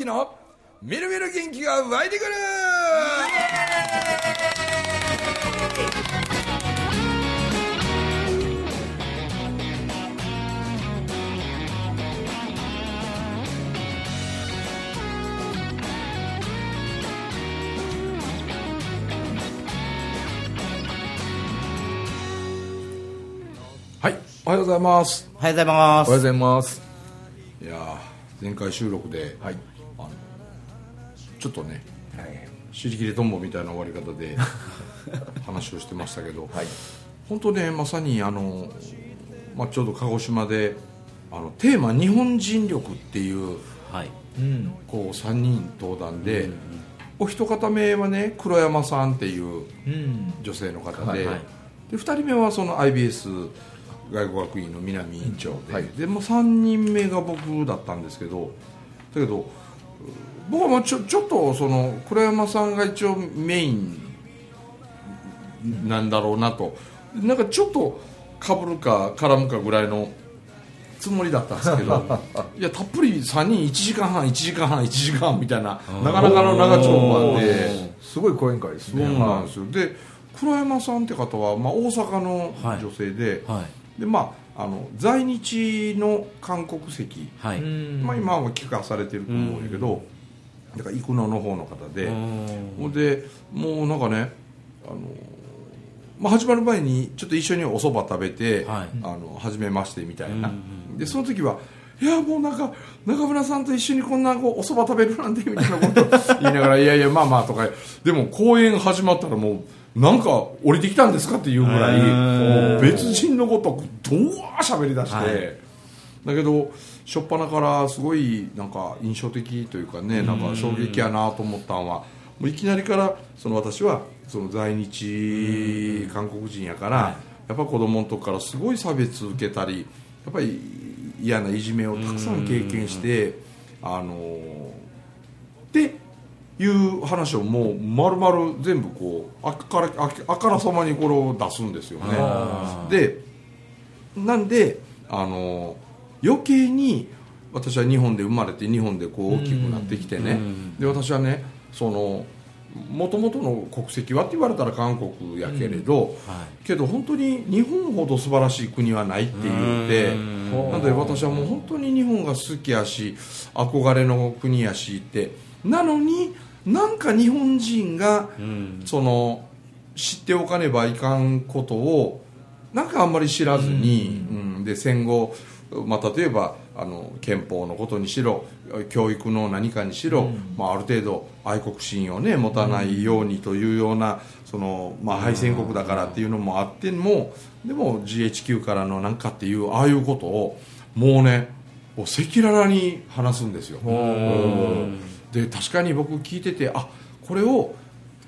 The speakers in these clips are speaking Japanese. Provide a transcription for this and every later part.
之のみるみる元気が湧いてくる！はいおはようございます。おはようございます。おはようございます。いやー前回収録で、はいちょっとね尻切れトンボみたいな終わり方で 話をしてましたけど、はい。本当ねまさにあの、まあ、ちょうど鹿児島であのテーマ「日本人力」っていうはい。うん。こう3人登壇で、お一方目はね黒山さんっていううん。女性の方で,、はいはい。で2人目はその IBS 外国学院の南院長で,、はい。でもう3人目が僕だったんですけどだけど僕はまあちょちょっとその黒山さんが一応メインなんだろうなと。なんかちょっとかぶるか絡むかぐらいのつもりだったんですけど いやたっぷり3人1時間半1時間半1時間半みたいななかなかの長丁場で。すごい講演会ですそうねなんですよ。で黒山さんって方は、まあ、大阪のはい。女性で,、はい。でまあ、あの在日の韓国籍、はい。うんまあ、今は帰化されてると思うんだけど、だから生野の方の方で、ほんでもうなんかねあの、まあ、始まる前にちょっと一緒にお蕎麦食べて、はい。あの初めましてみたいな、うんでその時はいやもうなんか中村さんと一緒にこんなこうお蕎麦食べるなんてみたいなこと 言いながらいやいやまあまあとか。でも公演始まったらもうなんか降りてきたんですかっていうぐらい別人のごとくどう喋り出して、はいだけど初っ端からすごいなんか印象的というかねなんか衝撃やなと思ったのはもういきなりからその私はその在日韓国人やから、はい。やっぱ子供の時からすごい差別受けたりやっぱり嫌ないじめをたくさん経験してあのっていう話をもう丸々全部こうあからああからさまにこれを出すんですよね。でなんであの余計に私は日本で生まれて日本でこう大きくなってきてね。で私はねそのもともとの国籍はって言われたら韓国やけれど、はけど本当に日本ほど素晴らしい国はないって言ってうん。なので私はもう本当に日本が好きやし憧れの国やしって。なのになんか日本人がうん。その知っておかねばいかんことをなんかあんまり知らずに、うん。で戦後、まあ、例えばあの憲法のことにしろ教育の何かにしろ、まあ、ある程度愛国心を、ね、持たないようにというようなその、まあ、敗戦国だからっていうのもあってもでも GHQ からのなんかっていうああいうことをもうね赤裸々に話すんですよ。で確かに僕聞いててあこれを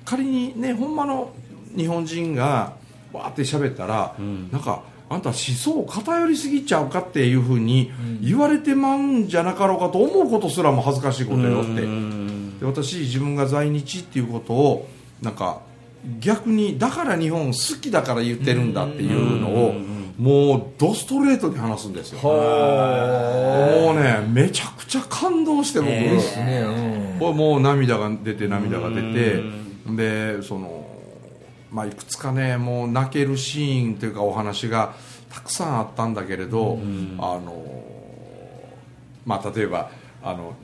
仮にねほんまの日本人がわーって喋ったら、なんかあんた思想偏りすぎちゃうかっていうふうに言われてまうんじゃなかろうかと思うことすらも恥ずかしいことよって。で私自分が在日っていうことをなんか逆にだから日本好きだから言ってるんだっていうのをもうドストレートに話すんですよ。もうねめちゃくちゃ感動して僕、えーねもう涙が出て涙が出て。でそのまあいくつかねもう泣けるシーンというかお話がたくさんあったんだけれどあのまあ例えばあの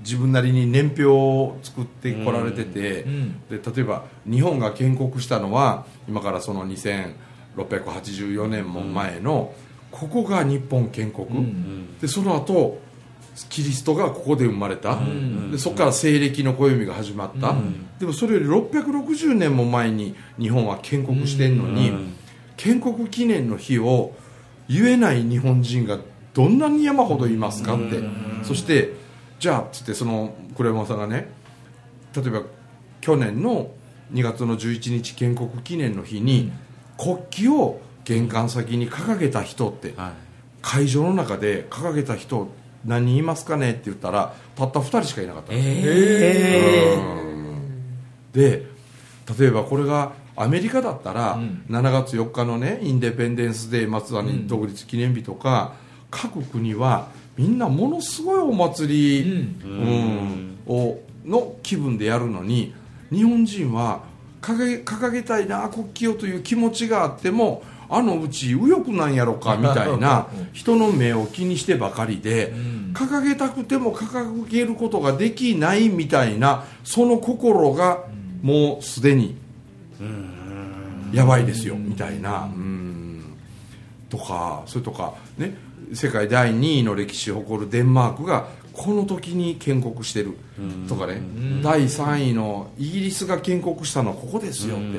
自分なりに年表を作ってこられててで例えば日本が建国したのは今からその2684年も前のここが日本建国。でその後キリストがここで生まれた、でそこから西暦の暦が始まった、でもそれより660年も前に日本は建国してんのに、建国記念の日を言えない日本人がどんなに山ほどいますかって、そしてじゃあっつってその黒山さんがね例えば去年の2月の11日建国記念の日に国旗を玄関先に掲げた人って、はい。会場の中で掲げた人何人いますかねって言ったらたった2人しかいなかったの。えで例えばこれがアメリカだったら、うん。7月4日のねインデペンデンス・デーまつわに独立記念日とか、各国はみんなものすごいお祭り、うん。うん。をの気分でやるのに日本人は掲げ掲げたいな国旗をという気持ちがあってもあのうち右翼なんやろかみたいな人の目を気にしてばかりでん。掲げたくても掲げることができないみたいなその心がもうすでにやばいですよみたいな。うん。とかそれとかね世界第2位の歴史を誇るデンマークがこの時に建国してるとかね。第3位のイギリスが建国したのはここですよって。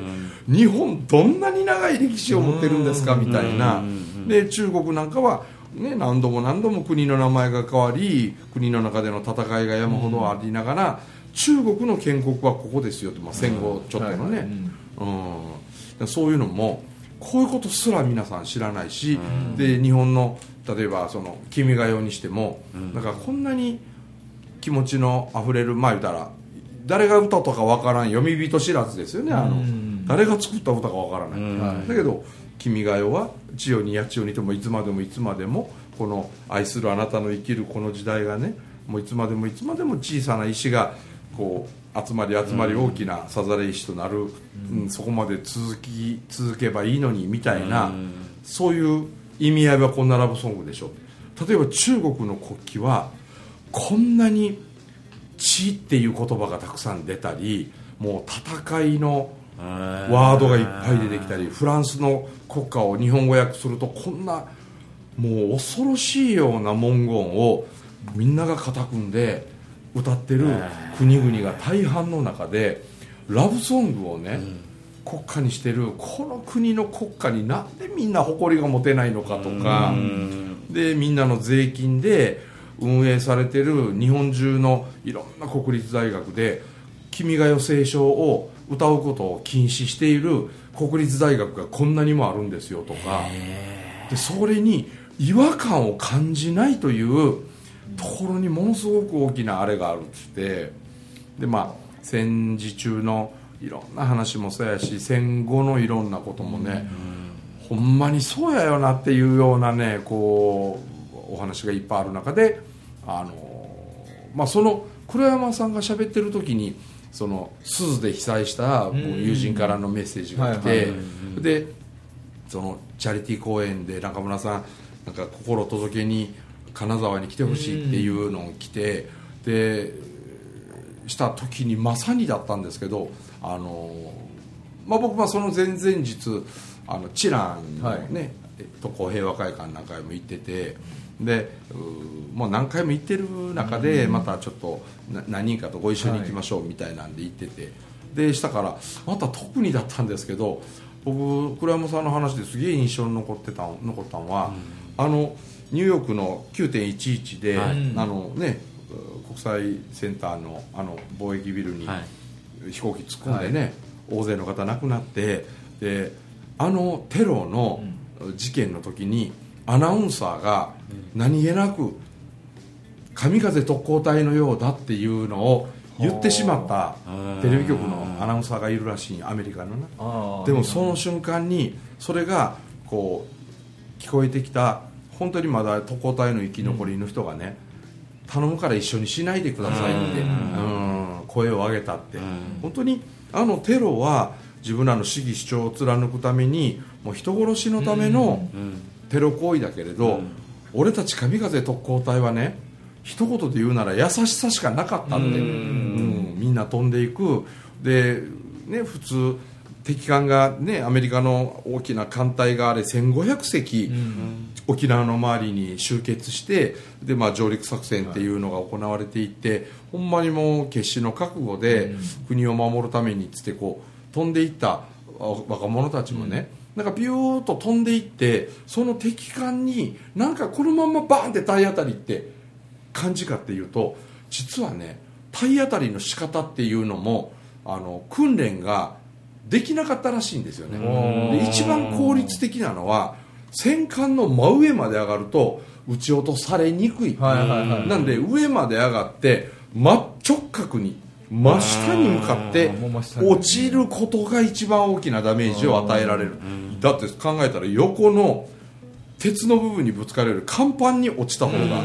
日本どんなに長い歴史を持ってるんですかみたいな。で中国なんかはね、何度も何度も国の名前が変わり国の中での戦いが山ほどありながら、中国の建国はここですよって、まあ、戦後ちょっとのね、うん、そういうのもこういうことすら皆さん知らないし、で日本の例えばその「君が代」にしても、だからこんなに気持ちのあふれるまあ言うたら誰が歌ったかわからん読み人知らずですよねあの、うん誰が作った歌かわからない、うん。はい。だけど「君が代」は千代に八千代にともいつまでもいつまでもこの愛するあなたの生きるこの時代がねもういつまでもいつまでも小さな石がこう集まり集まり大きなさざれ石となる、うんそこまで続き続けばいいのにみたいな、そういう意味合いはこんなラブソングでしょ例えば中国の国旗はこんなに「血」っていう言葉がたくさん出たりもう戦いのワードがいっぱい出てきたりフランスの国歌を日本語訳するとこんなもう恐ろしいような文言をみんなが肩組んで歌ってる国々が大半の中でラブソングをね、国家にしてるこの国の国家になんでみんな誇りが持てないのかとかでみんなの税金で運営されてる日本中のいろんな国立大学で「君が代」聖書を歌うことを禁止している国立大学がこんなにもあるんですよとか。でそれに違和感を感じないというところにものすごく大きなあれがあるっつってでまあ戦時中のいろんな話もそうやし戦後のいろんなこともね、ほんまにそうやよなっていうようなねこうお話がいっぱいある中であのまあその黒山さんが喋ってる時にその鈴で被災した僕友人からのメッセージが来て、でそのチャリティー公演で中村さんなんか心届けに金沢に来てほしいっていうのを来て、でした時にまさにだったんですけどあの、まあ、僕はその前々日あのチランのね、えっと、こう平和会館何回も行っててでもう何回も行ってる中でまたちょっとな何人かとご一緒に行きましょうみたいなんで行ってて、でしたからまた特にだったんですけど僕倉山さんの話ですげえ印象に残ってた残ったのは、あのニューヨークの9.11で、はい。あのね国際センターのあの貿易ビルにはい。飛行機突っ込んでね、大勢の方亡くなってであのテロの事件の時にアナウンサーが何気なく神風特攻隊のようだっていうのを言ってしまったテレビ局のアナウンサーがいるらしいアメリカのな。でもその瞬間にそれがこう聞こえてきた本当にまだ特攻隊の生き残りの人がね、頼むから一緒にしないでくださいって、うん。声を上げたって、本当にあのテロは自分らの主義主張を貫くためにもう人殺しのためのテロ行為だけれど、俺たち神風特攻隊はね一言で言うなら優しさしかなかったって、うん。みんな飛んでいく。で、ね、普通敵艦が、ね、アメリカの大きな艦隊があれ1500隻、沖縄の周りに集結してで、まあ、上陸作戦っていうのが行われていって、ほんまにもう決死の覚悟で国を守るためにつってこう飛んでいったあ若者たちもね、なんかビューッと飛んでいってその敵艦になんかこのまんまバーンって体当たりって感じかっていうと実はね体当たりの仕方っていうのもあの訓練ができなかったらしいんですよね。で一番効率的なのは戦艦の真上まで上がると撃ち落とされにくい、なんで上まで上がって真直角に真下に向かって落ちることが一番大きなダメージを与えられる。だって考えたら横の鉄の部分にぶつかるより甲板に落ちた方が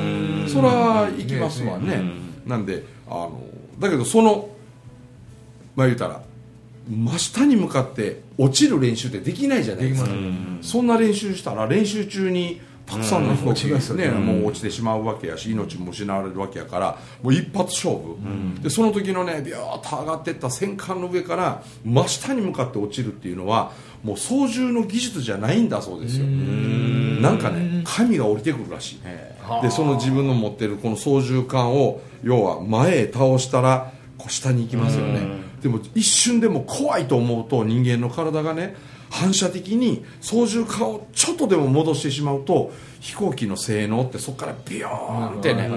それは行きますわね。なんであのだけどそのまあ言うたら真下に向かって落ちる練習ってできないじゃないですか。そんな練習したら練習中にたくさんの飛行機がね、もう落ちてしまうわけやし命も失われるわけやからもう一発勝負、でその時のねビューッと上がっていった戦艦の上から真下に向かって落ちるっていうのはもう操縦の技術じゃないんだそうですよ。なんかね神が降りてくるらしい。でその自分の持ってるこの操縦桿を要は前へ倒したらこう下に行きますよねでも一瞬でも怖いと思うと人間の体がね反射的に操縦桿をちょっとでも戻してしまうと飛行機の性能ってそこからビヨーンってね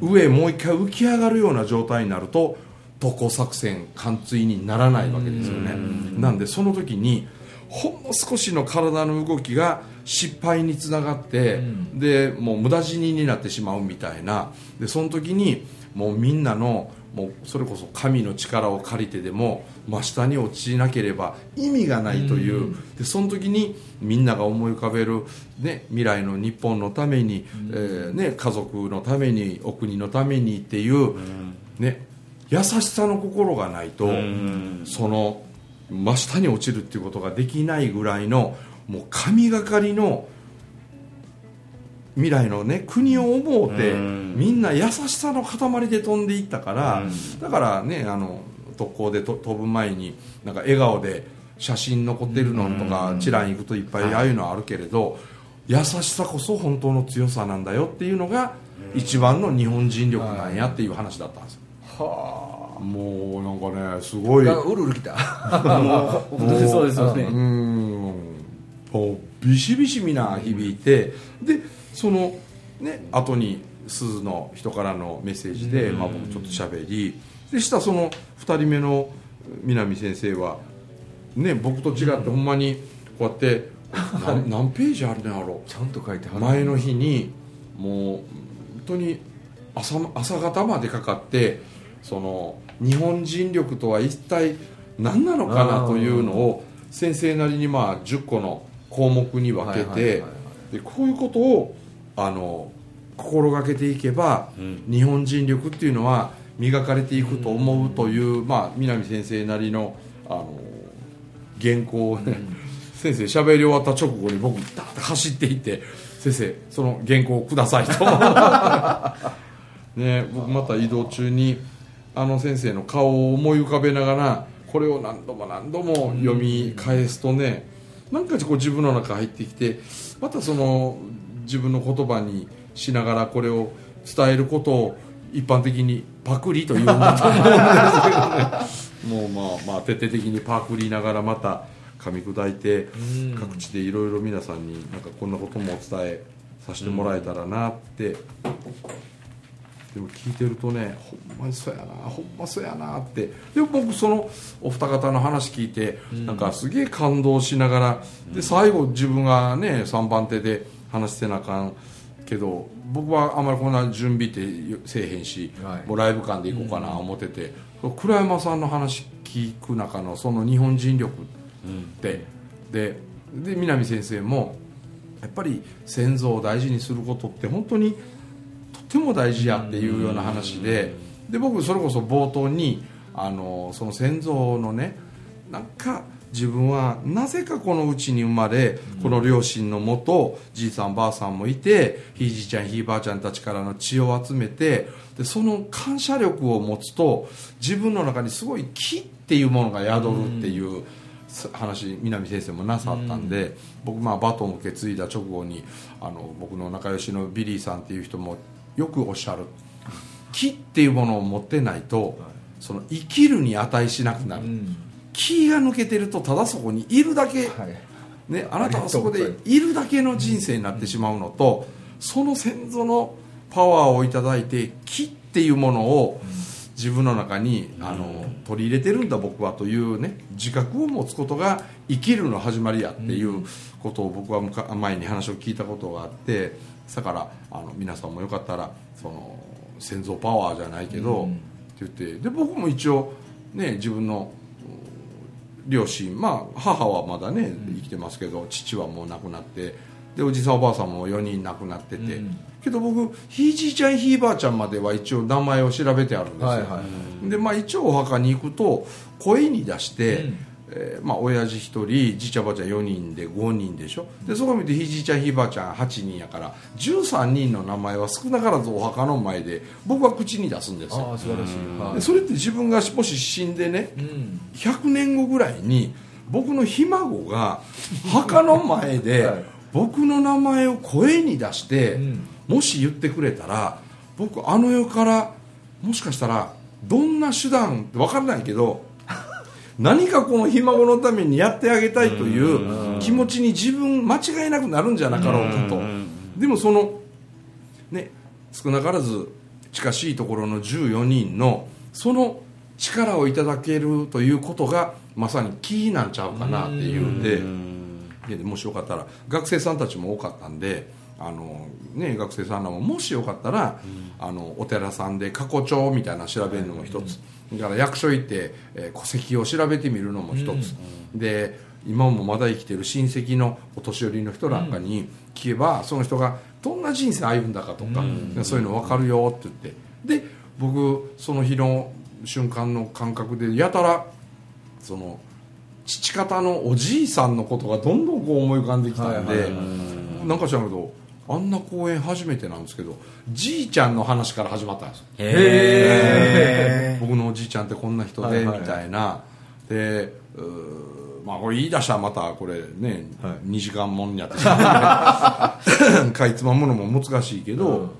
上へもう一回浮き上がるような状態になると特攻作戦貫通にならないわけですよね。なんでその時にほんの少しの体の動きが失敗につながって、でもう無駄死にになってしまうみたいな。でその時にもうみんなのもうそれこそ神の力を借りてでも真下に落ちなければ意味がないという、でその時にみんなが思い浮かべる、ね、未来の日本のために、えー、ね、家族のためにお国のためにっていう、ね、優しさの心がないと、その真下に落ちるっていうことができないぐらいのもう神がかりの未来のね国を思うてみんな優しさの塊で飛んでいったからだからねあの特攻で飛ぶ前になんか笑顔で写真残ってるのとかチラン行くといっぱいああいうのあるけれど優しさこそ本当の強さなんだよっていうのが一番の日本人力なんやっていう話だったんですよ。はあ。もうなんかねすごい。うるうるきた。もう本当にそうですよね。うん。もうビシビシみな響いてでそのね後に鈴の人からのメッセージで、まあ、僕ちょっと喋りでしたその2人目の南先生はね僕と違ってほんまにこうやって 何何ページあるねやろ。ちゃんと書いてはる。前の日にもう本当に朝朝方までかかってその日本人力とは一体何なのかなというのを先生なりにまあ10個の項目に分けてでこういうことをあの心がけていけば、うん、日本人力っていうのは磨かれていくと思うという、まあ、南先生なりのあの原稿をね、うん、先生喋り終わった直後に僕ダーッて走っていって先生その原稿をくださいと。ね僕また移動中にあの先生の顔を思い浮かべながらこれを何度も何度も読み返すとね、うん、なんかこう自分の中入ってきてまたその自分の言葉にしながらこれを伝えることを一般的にパクリというんだと思うんですけどねもうまあまあ徹底的にパクリながらまた噛み砕いて各地でいろいろ皆さんになんかこんなこともお伝えさせてもらえたらなって。でも聞いてるとねほんまにそうやなほんまそうやなって。でも僕そのお二方の話聞いてなんかすげえ感動しながらで最後自分がね3番手で話してなあかんけど僕はあんまりこんな準備ってせえへんし、はい、もうライブ感で行こうかな思ってて、うん、倉山さんの話聞く中のその日本人力って、うん、でで南先生もやっぱり先祖を大事にすることって本当にとても大事やっていうような話でで僕それこそ冒頭にあのその先祖のねなんか自分はなぜかこのうちに生まれこの両親のもとじいさんばあさんもいてひいじいちゃんひいばあちゃんたちからの血を集めてでその感謝力を持つと自分の中にすごい木っていうものが宿るっていう話南先生もなさったんで僕まあバトンを受け継いだ直後にあの僕の仲良しのビリーさんっていう人もよくおっしゃる木っていうものを持ってないとその生きるに値しなくなる。気が抜けてるとただそこにいるだけ、はい、ね、あなたはそこでいるだけの人生になってしまうのと、その先祖のパワーを頂いて気っていうものを自分の中にあの取り入れてるんだ僕はというね自覚を持つことが生きるの始まりやっていうことを僕は前に話を聞いたことがあってだからあの皆さんもよかったらその先祖パワーじゃないけど、って言ってで僕も一応ね自分の両親まあ母はまだね生きてますけど父はもう亡くなってでおじさんおばあさんも4人亡くなってて、うん。けど僕ひいじいちゃんひいばあちゃんまでは一応名前を調べてあるんですよ、はいはいでまあ一応お墓に行くと声に出して、うんえーまあ親父1人じいちゃんばあちゃん4人で5人でしょ。でそこ見てひいじいちゃんひいばあちゃん8人やから13人の名前は少なからずお墓の前で僕は口に出すんですよ。ああ素晴らしい、はい。でそれって自分がもし死んでねうん。100年後ぐらいに僕のひ孫が墓の前で はい。僕の名前を声に出して、うん。もし言ってくれたら僕あの世からもしかしたらどんな手段って分からないけど何かこのひ孫のためにやってあげたいという気持ちに自分間違いなくなるんじゃなかろうかと。でもそのね少なからず近しいところの14人のその力をいただけるということがまさにキーなんちゃうかなっていう。ん。ででもしよかったら学生さんたちも多かったんであの、ね、学生さんらももしよかったら、あのお寺さんで過去帳みたいなの調べるのも一つ、だから役所行って、えー戸籍を調べてみるのも一つ、で今もまだ生きてる親戚のお年寄りの人なんかに聞けば、その人がどんな人生歩んだかとか、そういうの分かるよって言って。で僕その日の瞬間の感覚でやたらその父方のおじいさんのことがどんどんこう思い浮かんできたんで、はいはい。なんか知らんけどあんな公演初めてなんですけどじいちゃんの話から始まったんですよ。へ僕のおじいちゃんってこんな人で、はいはいはい。みたいな。でまあこれ言い出したらまたこれね、はい。2時間もんになって かいつまむのも難しいけど、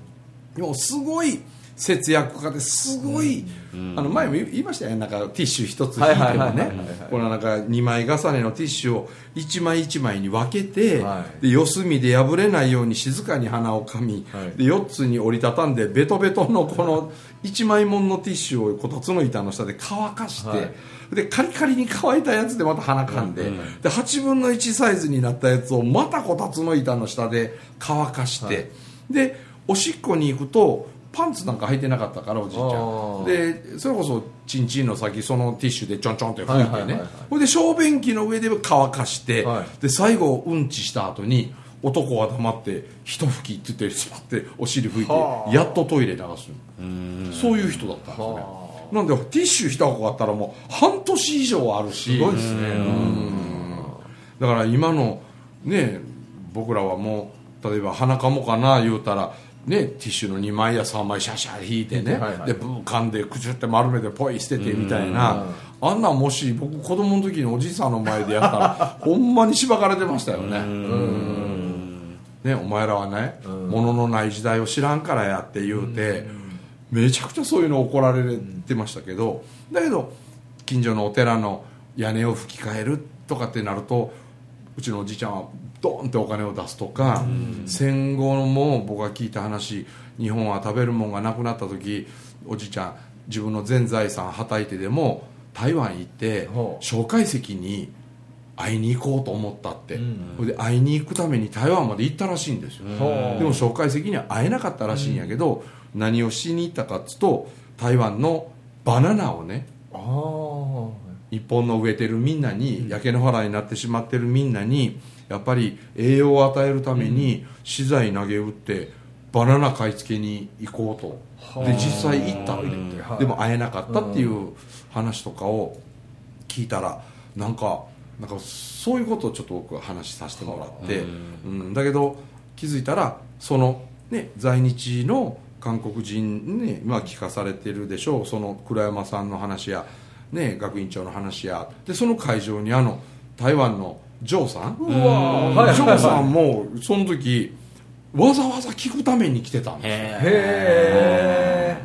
でもすごい節約家です。ごい、あの前も言いましたよね。なんかティッシュ一つ引いてもね。このなんか2枚重ねのティッシュを1枚1枚に分けて、はい。で四隅で破れないように静かに鼻をかみ、はい。で4つに折りたたんでベトベトのこの1枚もんのティッシュをこたつの板の下で乾かして、はい。でカリカリに乾いたやつでまた鼻かんで,、で8分の1サイズになったやつをまたこたつの板の下で乾かして、はい。でおしっこに行くとパンツなんか履いてなかったからおじいちゃあんー。でそれこそチンチンの先そのティッシュでちょんちょんって拭いてね、はいはいほいで小便器の上で乾かして、はい。で最後うんちした後に男は黙って一拭きって言ってしまってお尻拭いはあ。てやっとトイレ流すの。そういう人だったんですね。はなんでティッシュ一箱あったらもう半年以上あるし。すごいですね。だから今のね僕らはもう例えば鼻かもかな言うたらね、ティッシュの2枚や3枚シャシャ引いてね、はいはい。でブー噛んでくちゅって丸めてポイ捨ててみたいな。あんなんもし僕子供の時におじいさんの前でやったら ほんまにしばかれてましたよね。ねお前らはね物のない時代を知らんからやって言うてめちゃくちゃそういうの怒られてましたけどだけど近所のお寺の屋根を吹き替えるとかってなるとうちのおじいちゃんはドーンってお金を出すとか戦後も僕が聞いた話日本は食べるもんがなくなった時おじいちゃん自分の全財産はたいてでも台湾行って蒋介石に会いに行こうと思ったって、うん。それで会いに行くために台湾まで行ったらしいんですよ、ほう。でも蒋介石には会えなかったらしいんやけど、何をしに行ったかっつうと台湾のバナナをねああ一本の植えてるみんなに、焼け野原になってしまってるみんなにやっぱり栄養を与えるために資材投げ打ってバナナ買い付けに行こうと。で実際行ったわけで。も会えなかったっていう話とかを聞いたらなんかなんかそういうことをちょっと僕は話させてもらって、うん、だけど気づいたらその、ね、在日の韓国人に、ね、まあ聞かされてるでしょう。その倉山さんの話や、ね、学院長の話やでその会場にあの台湾のジョーさん？ジョーさんもその時わざわざ聞くために来てたんですよ。へ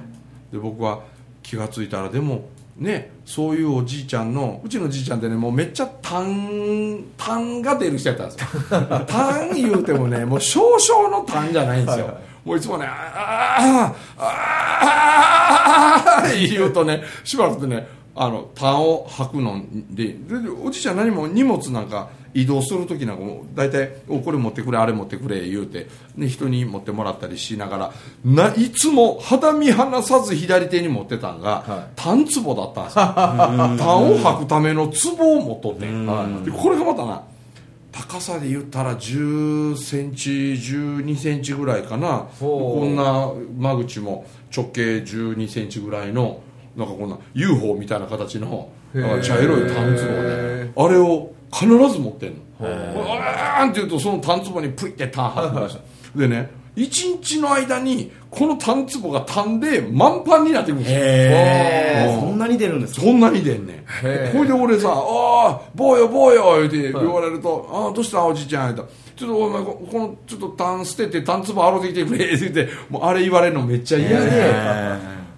で僕は気が付いたらでもねそういうおじいちゃんのうちのじいちゃんってねもうめっちゃ痰痰が出る人やったんですよ。痰言うてもねもう少々の痰じゃないんですよ、はいはい。もういつもね「あーあーあー言うとねしばらくでねあの痰を吐くのででおじいちゃん何も荷物なんか移動する時なんかも大体「おこれ持ってくれあれ持ってくれ」言うて、ね、人に持ってもらったりしながら。ないつも肌身離さず左手に持ってたんが、は痰壺だったんですよ。痰を吐くための壺を持っとって、はいでこれがまたな高さで言ったら1 0センチ1 2センチぐらいかな。こんな間口も直径1 2センチぐらいのなんかこんな UFO みたいな形のなんか茶色いタンツボねあれを必ず持ってんの。あーんって言うとそのタンツボにプイってタン張ってました。でね1日の間にこのタンツボがタンで満帆になってくるんですよ。うんへえそんなに出るんですか？そんなに出んねん。ほいで俺さ「ああ坊よ坊よ」言うて言われると「ああどうした？おじいちゃん」言うたちょっとお前ここのちょっとタン捨ててタンツボ洗ってきてくれ」って言ってもうあれ言われるのめっちゃ嫌で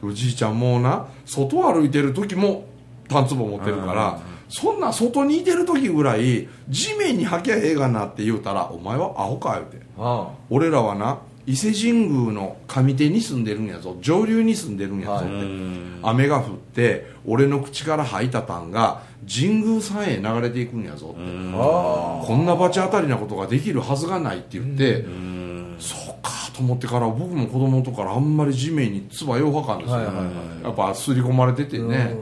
おじいちゃんもうな外歩いてる時もタンツボ持ってるからそんな外にいてる時ぐらい地面に履きゃええがなって言うたら「お前はアホか」言うて。あ俺らはな伊勢神宮の上手に住んでるんやぞ。上流に住んでるんやぞって、雨が降って俺の口から吐いた痰が神宮さんへ流れていくんやぞって、あこんな罰当たりなことができるはずがないって言って、そうかと思ってから僕も子供の時からあんまり地面に唾ようはかんですよ、はいはいはい。やっぱ刷り込まれててね、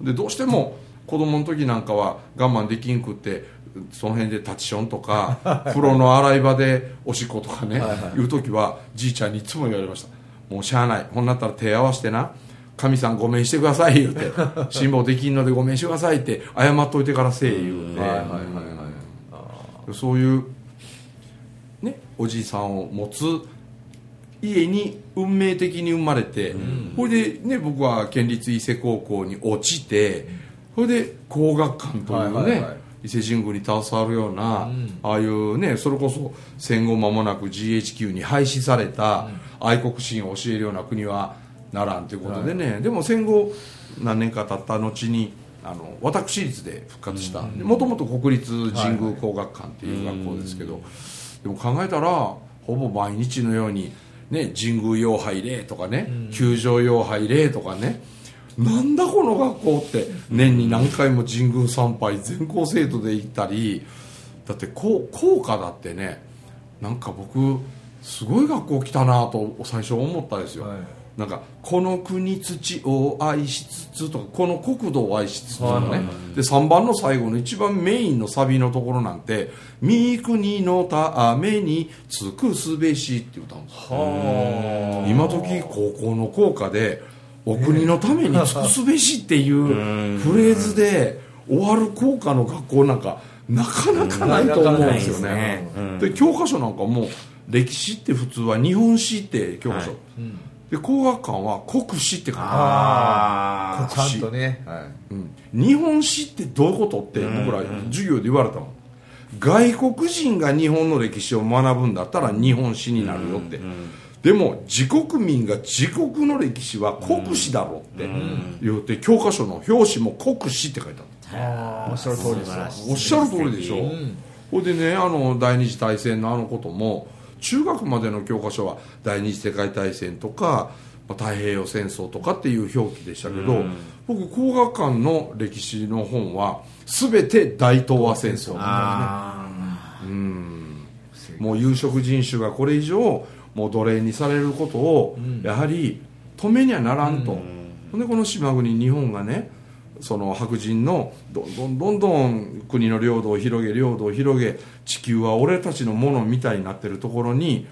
でどうしても子供の時なんかは我慢できんくってその辺でタチションとか 風呂の洗い場でおしっことかねいう時はじいちゃんにいつも言われました。もうしゃあない。ほんなったら手合わせてな。神さんごめんしてください言うて。辛抱できんのでごめんしてくださいって謝っといてからせえ言うて、はいはいはいはい。そういうねおじいさんを持つ家に運命的に生まれて、ほいでね僕は県立伊勢高校に落ちてほいで工学館というね、はいはいはい。伊勢神宮に携わるような、ああいうねそれこそ戦後間もなく GHQ に廃止された愛国心を教えるような国はならんということでね、でも戦後何年か経った後にあの私立で復活した。もともと国立神宮工学館っていう学校ですけど、でも考えたらほぼ毎日のように、ね、神宮用杯礼とかね、球場用杯礼とかね。なんだこの学校って。年に何回も神宮参拝全校生徒で行ったり。だって校校歌だってねなんか僕すごい学校来たなと最初思ったんですよ、はいなんかこの国土を愛しつつとかこの国土を愛しつつとかね、はい。はいで3番の最後の一番メインのサビのところなんて「三国のために尽くすべし」って歌うんですよ。は今時高校の校歌で「お国のために尽くすべし」っていうフレーズで終わる校歌の学校なんかなかなかないと思うんですよね。で教科書なんかも歴史って普通は日本史って教科書、で工学館は国史って書いてあああちゃんとね。はい。る、うん。日本史ってどういうことって僕ら授業で言われたの外国人が日本の歴史を学ぶんだったら日本史になるよって、でも自国民が自国の歴史は国史だろって言って教科書の表紙も国史って書いてあったあおっしゃる通りですよおっしゃる通りでしょ、ほいでねあの第二次大戦のあのことも中学までの教科書は第二次世界大戦とかまあ太平洋戦争とかっていう表記でしたけど、僕工学館の歴史の本は全て大東亜戦争もう有色人種がこれ以上もう奴隷にされることをやはり止めにはならんと、ほんでこの島国日本がねその白人のどんどんどんどん国の領土を広げ領土を広げ地球は俺たちのものみたいになってるところに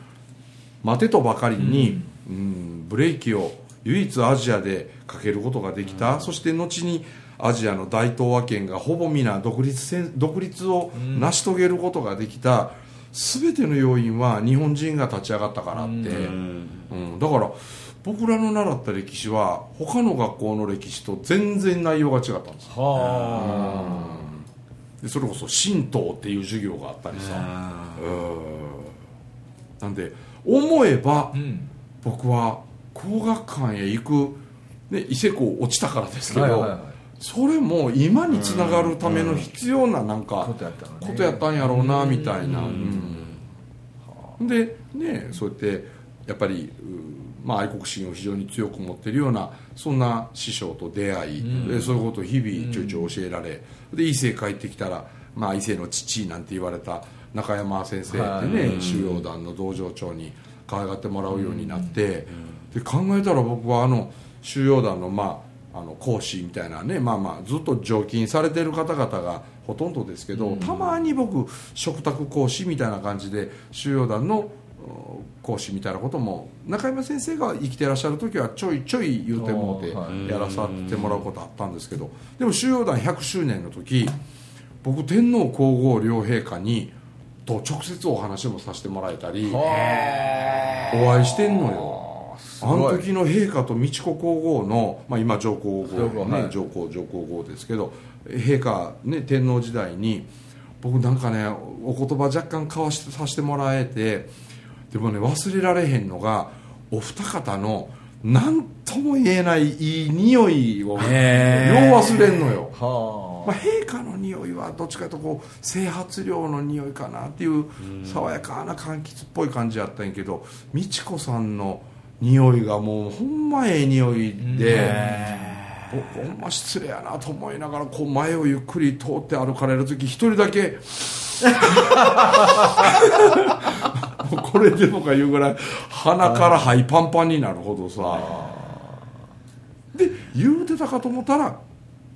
待てとばかりに、うん。ブレーキを唯一アジアでかけることができた、そして後にアジアの大東亜圏がほぼ皆独立戦独立を成し遂げることができた、全ての要因は日本人が立ち上がったからって、うん。だから僕らの習った歴史は他の学校の歴史と全然内容が違ったんですよ。はでそれこそ神道っていう授業があったりさ。うん。なんで思えばあうん。僕は工学館へ行く、ね、伊勢港落ちたからですけど、はいはいはいそれも今につながるための必要ななんかことやったんやろうなみたいな、うん。でねそうやってやっぱり、うまあ、愛国心を非常に強く持ってるようなそんな師匠と出会い、でそういうことを日々ちょいちょい教えられ、で伊勢帰ってきたら、まあ、伊勢の父なんて言われた中山先生ってね、収容団の道場長に可愛がってもらうようになって、で考えたら僕はあの収容団のまああの講師みたいなねまあまあずっと常勤されてる方々がほとんどですけど、たまに僕食卓講師みたいな感じで収容団のお講師みたいなことも中山先生が生きてらっしゃる時はちょいちょい言うてもうてやらさせてもらうことあったんですけどでも収容団100周年の時僕天皇皇后両陛下にと直接お話もさせてもらえたりお会いしてんのよ。あの時の陛下と美智子皇后の、まあ、今上皇后ね、上皇上皇后ですけど陛下、ね、天皇時代に僕なんかねお言葉若干交わしてさせてもらえてでもね忘れられへんのがお二方の何とも言えないいい匂いをよう忘れんのよ、はまあ、陛下の匂いはどっちかというとこう整髪料の匂いかなっていう爽やかな柑橘っぽい感じやったんやけど美智子さんの匂いがもうほんまええ匂いで僕ほんま失礼やなと思いながらこう前をゆっくり通って歩かれる時一人だけ これでもかいうぐらい鼻から肺パンパンになるほどさ。で言うてたかと思ったら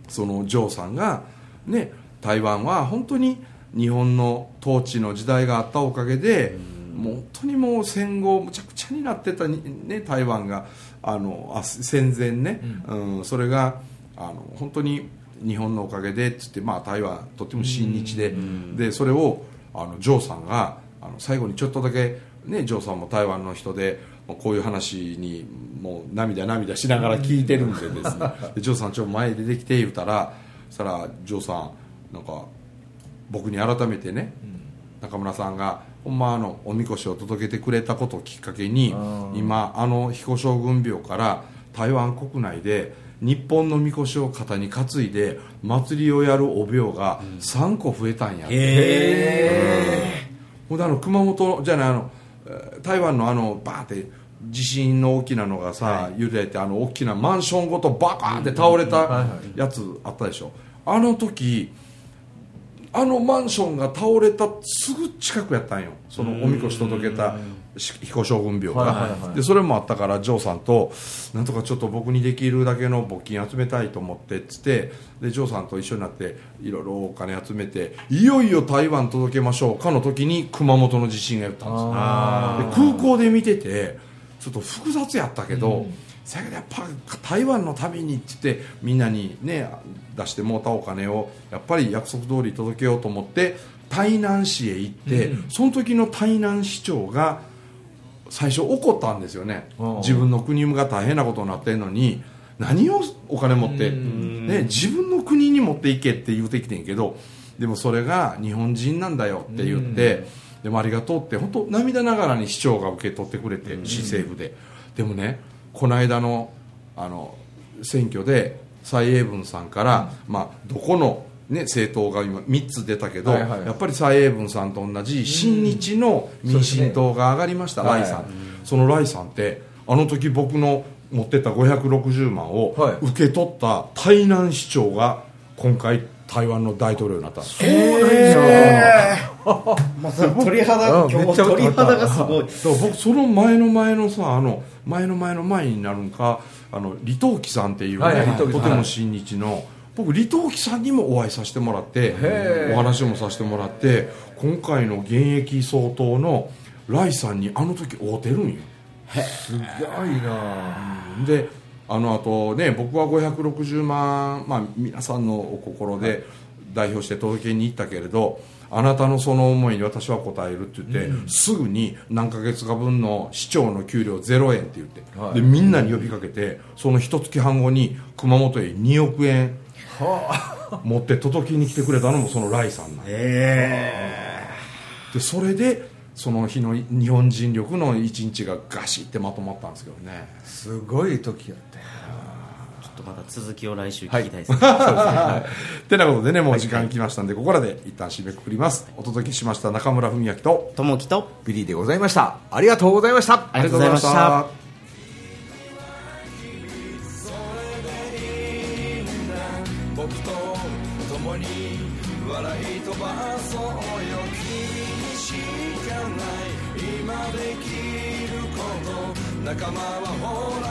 そのジョーさんがね台湾は本当に日本の統治の時代があったおかげでもう本当にもう戦後むちゃくちゃになってたに、ね、台湾があのあ戦前ね、うん。それがあの本当に日本のおかげでっつって、まあ、台湾とっても親日で,、でそれをあのジョーさんがあの最後にちょっとだけ、ね、ジョーさんも台湾の人でこういう話にもう涙涙しながら聞いてるんでですね。でジョーさんちょっと前に出てきて言うたらそしたらジョーさんなんか僕に改めてね、中村さんがほんまあのおみこしを届けてくれたことをきっかけに今あの彦将軍廟から台湾国内で日本のみこしを肩に担いで祭りをやるお廟が3個増えたんやって、ほんであの熊本じゃないあのえー台湾のあのバーンって地震の大きなのがさ、揺れてあの大きなマンションごとバカーンって倒れたやつあったでしょ。あの時あのマンションが倒れたすぐ近くやったんよ。そのおみこし届けたし彦将軍廟が、でそれもあったからジョーさんとなんとかちょっと僕にできるだけの募金集めたいと思ってっつってでジョーさんと一緒になっていろいろお金集めていよいよ台湾届けましょうかの時に熊本の地震がやったんですよ。で空港で見ててちょっと複雑やったけど、そやけどやっぱ台湾のためにって言ってみんなにね出してもうたお金をやっぱり約束通り届けようと思って台南市へ行って、その時の台南市長が最初怒ったんですよね。うん。自分の国が大変なことになってるのに何をお金持って、ね、自分の国に持っていけって言うてきてんけどでもそれが日本人なんだよって言って、でもありがとうって本当涙ながらに市長が受け取ってくれて、市政府で。でもねこの間のあの選挙で蔡英文さんから、まあ、どこの、ね、政党が今3つ出たけど、はいはい。やっぱり蔡英文さんと同じ親日の民進党が上がりました、そうですね。ライさん、そのライさんってあの時僕の持ってった560万をはい。受け取った台南市長が今回台湾の大統領になった。んですまた 鳥肌うん今日めっちゃ鳥肌がすごい。だから僕その前の前のさあの前の前の前になるんかあの李登輝さんっていうね、はいはいとても親日の、僕李登輝さんにもお会いさせてもらってお話もさせてもらって今回の現役総統のライさんにあの時会うてるんよ。すごいな。であのあとね僕は560万、まあ、皆さんのお心で代表して届けに行ったけれどあなたのその思いに私は応えるって言って、すぐに何ヶ月か分の市長の給料0円って言って、はい。でみんなに呼びかけてその一月半後に熊本へ2億円 持って届けに来てくれたのもそのライさんなんえでそれでその日の日本人力の一日がガシってまとまったんですけどね。すごい時やったよ。ちょっとまた続きを来週聞きたいですね、てなことでねもう時間来ましたんで、ここらで一旦締めくくります。お届けしました中村文明とともきとビリーでございました。ありがとうございました。ありがとうございました仲間はほらこんなにいる